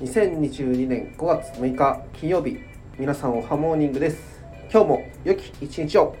2022年5月6日金曜日皆さんおはモーニングです。今日も良き一日を。